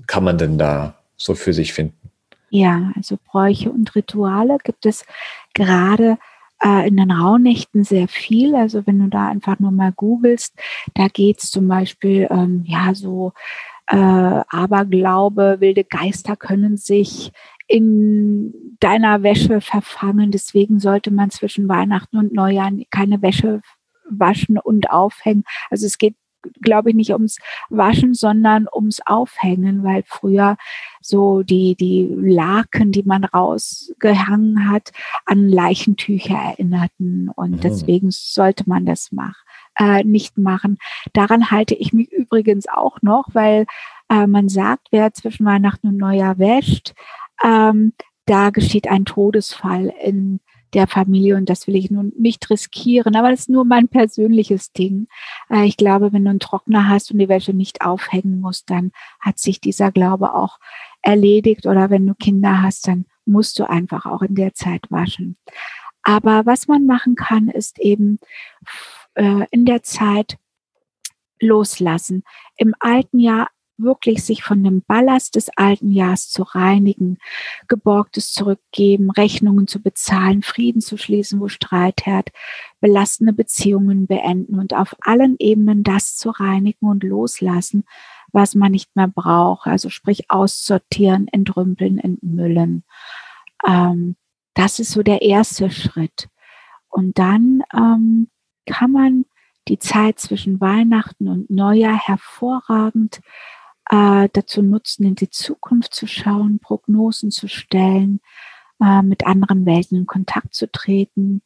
kann man denn da so für sich finden? Ja, also Bräuche und Rituale gibt es gerade äh, in den Rauhnächten sehr viel. Also wenn du da einfach nur mal googelst, da geht es zum Beispiel, ähm, ja, so äh, Aberglaube, wilde Geister können sich in deiner Wäsche verfangen. Deswegen sollte man zwischen Weihnachten und Neujahr keine Wäsche waschen und aufhängen. Also es geht glaube ich, nicht ums Waschen, sondern ums Aufhängen, weil früher so die, die Laken, die man rausgehangen hat, an Leichentücher erinnerten. Und mhm. deswegen sollte man das machen. Äh, nicht machen. Daran halte ich mich übrigens auch noch, weil äh, man sagt, wer zwischen Weihnachten und Neujahr wäscht, ähm, da geschieht ein Todesfall in der Familie und das will ich nun nicht riskieren, aber das ist nur mein persönliches Ding. Äh, ich glaube, wenn du einen Trockner hast und die Wäsche nicht aufhängen musst, dann hat sich dieser Glaube auch erledigt oder wenn du Kinder hast, dann musst du einfach auch in der Zeit waschen. Aber was man machen kann, ist eben äh, in der Zeit loslassen. Im alten Jahr wirklich sich von dem Ballast des alten Jahres zu reinigen, Geborgtes zurückgeben, Rechnungen zu bezahlen, Frieden zu schließen, wo Streit herrscht, belastende Beziehungen beenden und auf allen Ebenen das zu reinigen und loslassen, was man nicht mehr braucht. Also sprich aussortieren, entrümpeln, entmüllen. Ähm, das ist so der erste Schritt. Und dann ähm, kann man die Zeit zwischen Weihnachten und Neujahr hervorragend äh, dazu nutzen, in die Zukunft zu schauen, Prognosen zu stellen, äh, mit anderen Welten in Kontakt zu treten.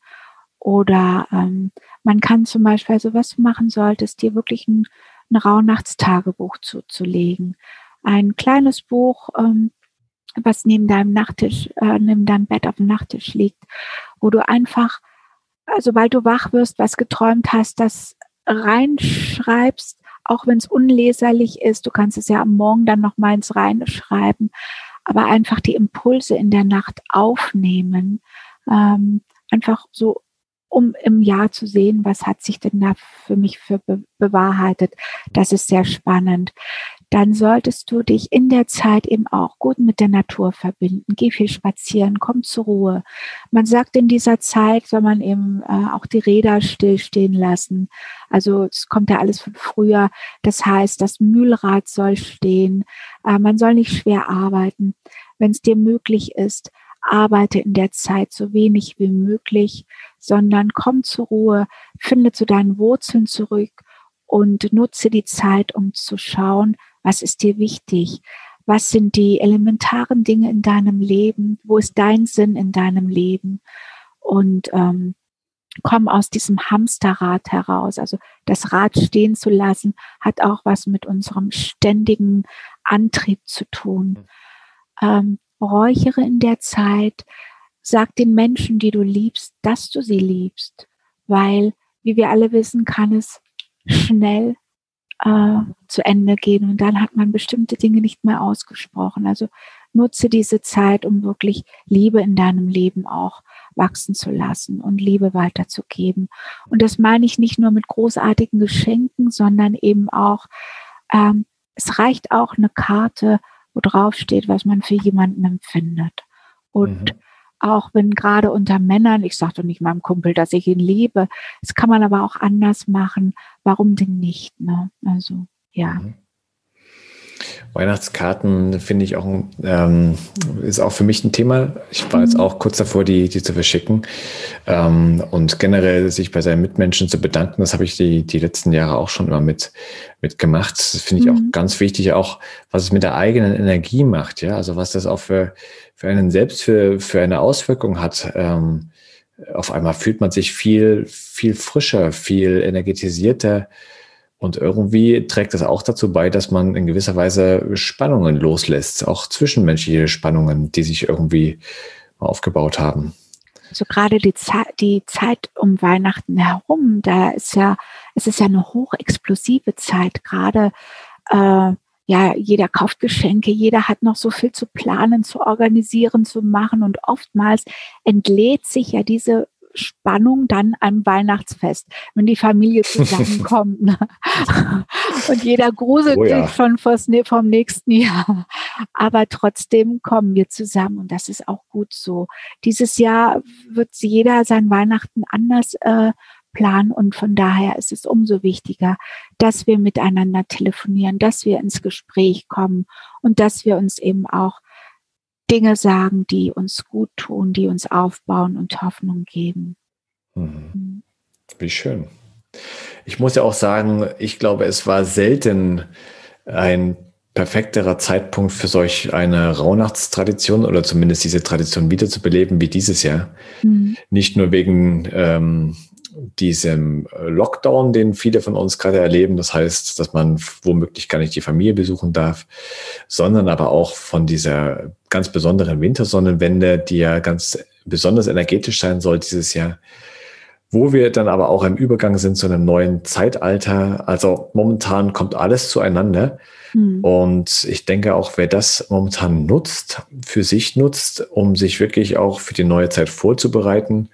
Oder ähm, man kann zum Beispiel, also was du machen solltest, dir wirklich ein, ein Rauhnachtstagebuch zuzulegen. Ein kleines Buch, ähm, was neben deinem Nachttisch, äh, neben deinem Bett auf dem Nachttisch liegt, wo du einfach, sobald also du wach wirst, was geträumt hast, das reinschreibst, auch wenn es unleserlich ist, du kannst es ja am Morgen dann noch mal ins Reine schreiben, aber einfach die Impulse in der Nacht aufnehmen, ähm, einfach so, um im Jahr zu sehen, was hat sich denn da für mich für be bewahrheitet. Das ist sehr spannend dann solltest du dich in der Zeit eben auch gut mit der Natur verbinden. Geh viel spazieren, komm zur Ruhe. Man sagt, in dieser Zeit soll man eben äh, auch die Räder stillstehen lassen. Also es kommt ja alles von früher. Das heißt, das Mühlrad soll stehen. Äh, man soll nicht schwer arbeiten. Wenn es dir möglich ist, arbeite in der Zeit so wenig wie möglich, sondern komm zur Ruhe, finde zu deinen Wurzeln zurück und nutze die Zeit, um zu schauen, was ist dir wichtig? Was sind die elementaren Dinge in deinem Leben? Wo ist dein Sinn in deinem Leben? Und ähm, komm aus diesem Hamsterrad heraus. Also das Rad stehen zu lassen, hat auch was mit unserem ständigen Antrieb zu tun. Ähm, räuchere in der Zeit, sag den Menschen, die du liebst, dass du sie liebst, weil, wie wir alle wissen, kann es schnell äh, zu Ende gehen und dann hat man bestimmte Dinge nicht mehr ausgesprochen. Also nutze diese Zeit, um wirklich Liebe in deinem Leben auch wachsen zu lassen und Liebe weiterzugeben. Und das meine ich nicht nur mit großartigen Geschenken, sondern eben auch, ähm, es reicht auch eine Karte, wo drauf steht, was man für jemanden empfindet. Und mhm auch wenn gerade unter Männern, ich sage doch nicht meinem Kumpel, dass ich ihn liebe, das kann man aber auch anders machen. Warum denn nicht? Ne? Also ja. Mhm. Weihnachtskarten finde ich auch, ähm, ist auch für mich ein Thema. Ich war jetzt mhm. auch kurz davor, die, die zu verschicken. Ähm, und generell sich bei seinen Mitmenschen zu bedanken, das habe ich die, die letzten Jahre auch schon immer mit, mit gemacht. Das finde ich mhm. auch ganz wichtig, auch was es mit der eigenen Energie macht. Ja, also was das auch für, für einen selbst für, für eine Auswirkung hat. Ähm, auf einmal fühlt man sich viel, viel frischer, viel energetisierter und irgendwie trägt das auch dazu bei, dass man in gewisser Weise Spannungen loslässt, auch zwischenmenschliche Spannungen, die sich irgendwie aufgebaut haben. So gerade die Zeit, die Zeit um Weihnachten herum, da ist ja, es ist ja eine hochexplosive Zeit, gerade äh, ja, jeder kauft Geschenke, jeder hat noch so viel zu planen, zu organisieren, zu machen und oftmals entlädt sich ja diese Spannung dann am Weihnachtsfest, wenn die Familie zusammenkommt. Ne? Und jeder gruselt oh ja. sich schon vom nächsten Jahr. Aber trotzdem kommen wir zusammen und das ist auch gut so. Dieses Jahr wird jeder sein Weihnachten anders äh, Plan. Und von daher ist es umso wichtiger, dass wir miteinander telefonieren, dass wir ins Gespräch kommen und dass wir uns eben auch Dinge sagen, die uns gut tun, die uns aufbauen und Hoffnung geben. Mhm. mhm. Wie schön. Ich muss ja auch sagen, ich glaube, es war selten ein perfekterer Zeitpunkt für solch eine Rauhnachtstradition oder zumindest diese Tradition wiederzubeleben wie dieses Jahr. Mhm. Nicht nur wegen ähm, diesem äh, Lockdown, den viele von uns gerade erleben, das heißt, dass man womöglich gar nicht die Familie besuchen darf, sondern aber auch von dieser ganz besonderen Wintersonnenwende, die ja ganz besonders energetisch sein soll dieses Jahr, wo wir dann aber auch im Übergang sind zu einem neuen Zeitalter. Also momentan kommt alles zueinander. Mhm. Und ich denke auch, wer das momentan nutzt, für sich nutzt, um sich wirklich auch für die neue Zeit vorzubereiten,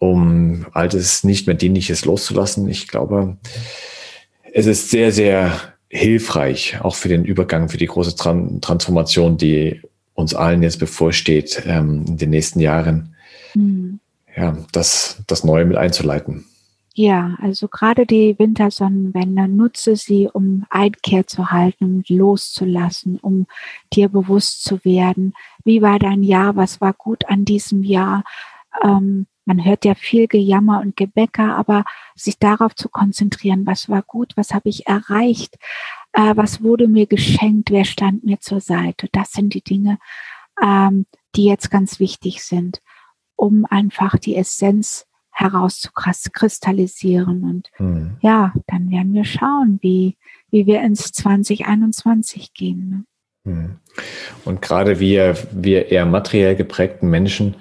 um altes, nicht mehr dienliches loszulassen. Ich glaube, es ist sehr, sehr hilfreich, auch für den Übergang, für die große Tran Transformation, die uns allen jetzt bevorsteht ähm, in den nächsten Jahren, mhm. ja, das, das Neue mit einzuleiten. Ja, also gerade die Wintersonnenwende, nutze sie, um Einkehr zu halten, um loszulassen, um dir bewusst zu werden, wie war dein Jahr, was war gut an diesem Jahr, ähm, man hört ja viel Gejammer und Gebäcker, aber sich darauf zu konzentrieren, was war gut, was habe ich erreicht, äh, was wurde mir geschenkt, wer stand mir zur Seite. Das sind die Dinge, ähm, die jetzt ganz wichtig sind, um einfach die Essenz herauszukristallisieren. Und mhm. ja, dann werden wir schauen, wie, wie wir ins 2021 gehen. Ne? Mhm. Und gerade wir, wir eher materiell geprägten Menschen,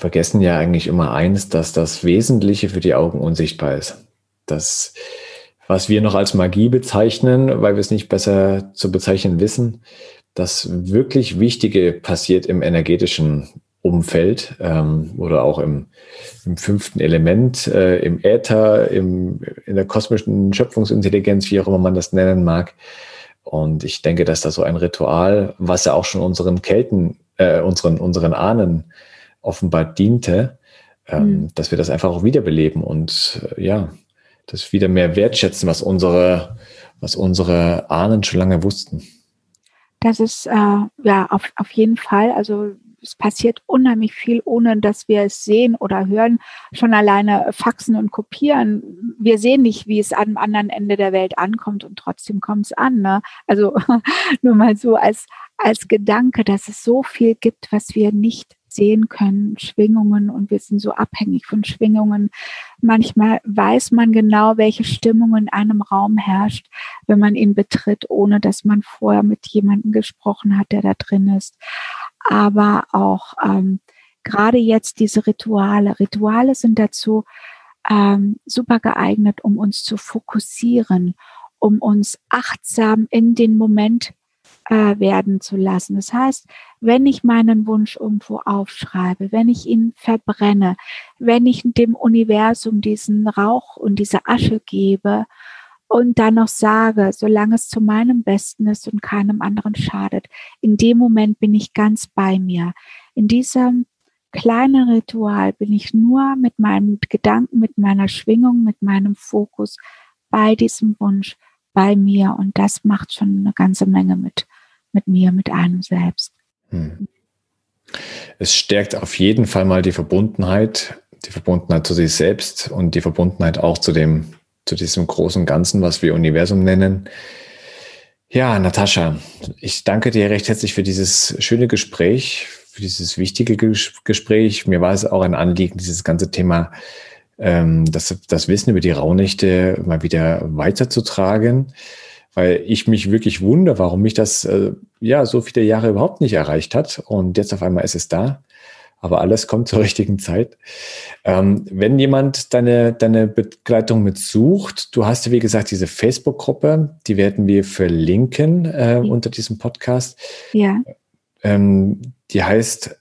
vergessen ja eigentlich immer eins, dass das Wesentliche für die Augen unsichtbar ist. Das, was wir noch als Magie bezeichnen, weil wir es nicht besser zu bezeichnen wissen, das wirklich Wichtige passiert im energetischen Umfeld ähm, oder auch im, im fünften Element, äh, im Äther, im, in der kosmischen Schöpfungsintelligenz, wie auch immer man das nennen mag. Und ich denke, dass da so ein Ritual, was ja auch schon unseren Kelten, äh, unseren, unseren Ahnen offenbar diente, ähm, mhm. dass wir das einfach auch wiederbeleben und äh, ja, das wieder mehr wertschätzen, was unsere, was unsere Ahnen schon lange wussten. Das ist äh, ja auf, auf jeden Fall, also es passiert unheimlich viel, ohne dass wir es sehen oder hören. Schon alleine Faxen und Kopieren. Wir sehen nicht, wie es am anderen Ende der Welt ankommt und trotzdem kommt es an. Ne? Also nur mal so als, als Gedanke, dass es so viel gibt, was wir nicht sehen können, Schwingungen und wir sind so abhängig von Schwingungen. Manchmal weiß man genau, welche Stimmung in einem Raum herrscht, wenn man ihn betritt, ohne dass man vorher mit jemandem gesprochen hat, der da drin ist. Aber auch ähm, gerade jetzt diese Rituale. Rituale sind dazu ähm, super geeignet, um uns zu fokussieren, um uns achtsam in den Moment äh, werden zu lassen. Das heißt, wenn ich meinen Wunsch irgendwo aufschreibe, wenn ich ihn verbrenne, wenn ich dem Universum diesen Rauch und diese Asche gebe und dann noch sage, solange es zu meinem Besten ist und keinem anderen schadet, in dem Moment bin ich ganz bei mir. In diesem kleinen Ritual bin ich nur mit meinem Gedanken, mit meiner Schwingung, mit meinem Fokus bei diesem Wunsch, bei mir und das macht schon eine ganze Menge mit, mit mir, mit einem selbst. Hm. Es stärkt auf jeden Fall mal die Verbundenheit, die Verbundenheit zu sich selbst und die Verbundenheit auch zu dem, zu diesem großen Ganzen, was wir Universum nennen. Ja, Natascha, ich danke dir recht herzlich für dieses schöne Gespräch, für dieses wichtige Gespräch. Mir war es auch ein Anliegen, dieses ganze Thema, ähm, das, das Wissen über die Raunächte mal wieder weiterzutragen weil ich mich wirklich wundere, warum mich das äh, ja so viele Jahre überhaupt nicht erreicht hat und jetzt auf einmal ist es da. aber alles kommt zur richtigen Zeit. Ähm, wenn jemand deine, deine Begleitung mitsucht, du hast ja, wie gesagt, diese Facebook-Gruppe, die werden wir verlinken äh, unter diesem Podcast. Ja. Ähm, die heißt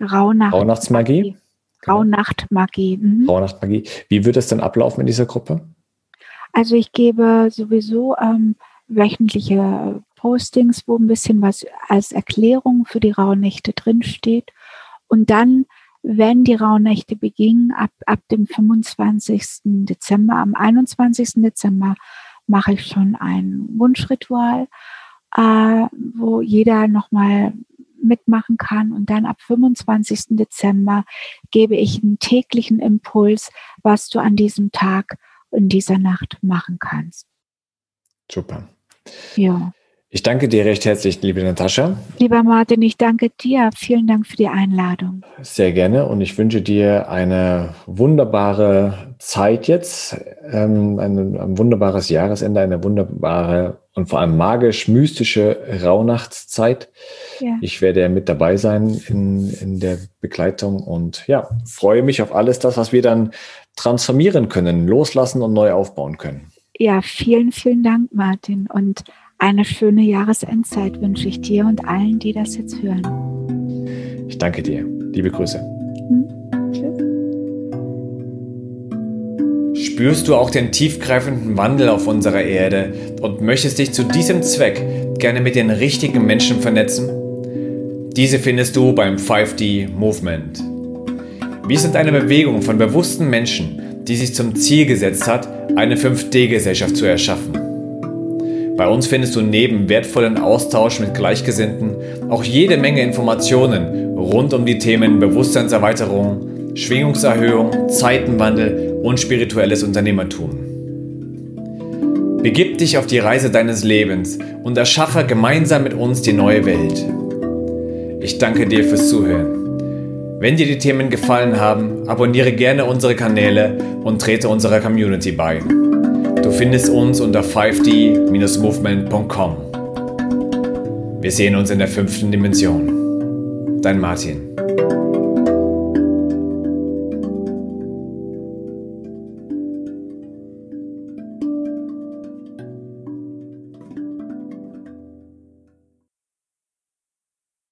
Rauhnacht Rauhnachtsmagie. Genau. Rauhnachtmagie. Mhm. Rauhnachtmagie. Wie wird es dann ablaufen in dieser Gruppe? Also ich gebe sowieso ähm, wöchentliche Postings, wo ein bisschen was als Erklärung für die Rauhnächte drinsteht. Und dann, wenn die Rauhnächte beginnen, ab, ab dem 25. Dezember, am 21. Dezember mache ich schon ein Wunschritual, äh, wo jeder nochmal mitmachen kann. Und dann ab 25. Dezember gebe ich einen täglichen Impuls, was du an diesem Tag in dieser Nacht machen kannst. Super. Ja. Ich danke dir recht herzlich, liebe Natascha. Lieber Martin, ich danke dir. Vielen Dank für die Einladung. Sehr gerne und ich wünsche dir eine wunderbare Zeit jetzt, ähm, ein, ein wunderbares Jahresende, eine wunderbare und vor allem magisch-mystische Rauhnachtszeit. Ja. Ich werde mit dabei sein in, in der Begleitung und ja, freue mich auf alles das, was wir dann transformieren können, loslassen und neu aufbauen können. Ja, vielen, vielen Dank, Martin. Und eine schöne Jahresendzeit wünsche ich dir und allen, die das jetzt hören. Ich danke dir. Liebe Grüße. Hm. Tschüss. Spürst du auch den tiefgreifenden Wandel auf unserer Erde und möchtest dich zu diesem Zweck gerne mit den richtigen Menschen vernetzen? Diese findest du beim 5D Movement. Wir sind eine Bewegung von bewussten Menschen, die sich zum Ziel gesetzt hat, eine 5D-Gesellschaft zu erschaffen. Bei uns findest du neben wertvollen Austausch mit Gleichgesinnten auch jede Menge Informationen rund um die Themen Bewusstseinserweiterung, Schwingungserhöhung, Zeitenwandel und spirituelles Unternehmertum. Begib dich auf die Reise deines Lebens und erschaffe gemeinsam mit uns die neue Welt. Ich danke dir fürs Zuhören. Wenn dir die Themen gefallen haben, abonniere gerne unsere Kanäle und trete unserer Community bei. Du findest uns unter 5d-movement.com. Wir sehen uns in der fünften Dimension. Dein Martin.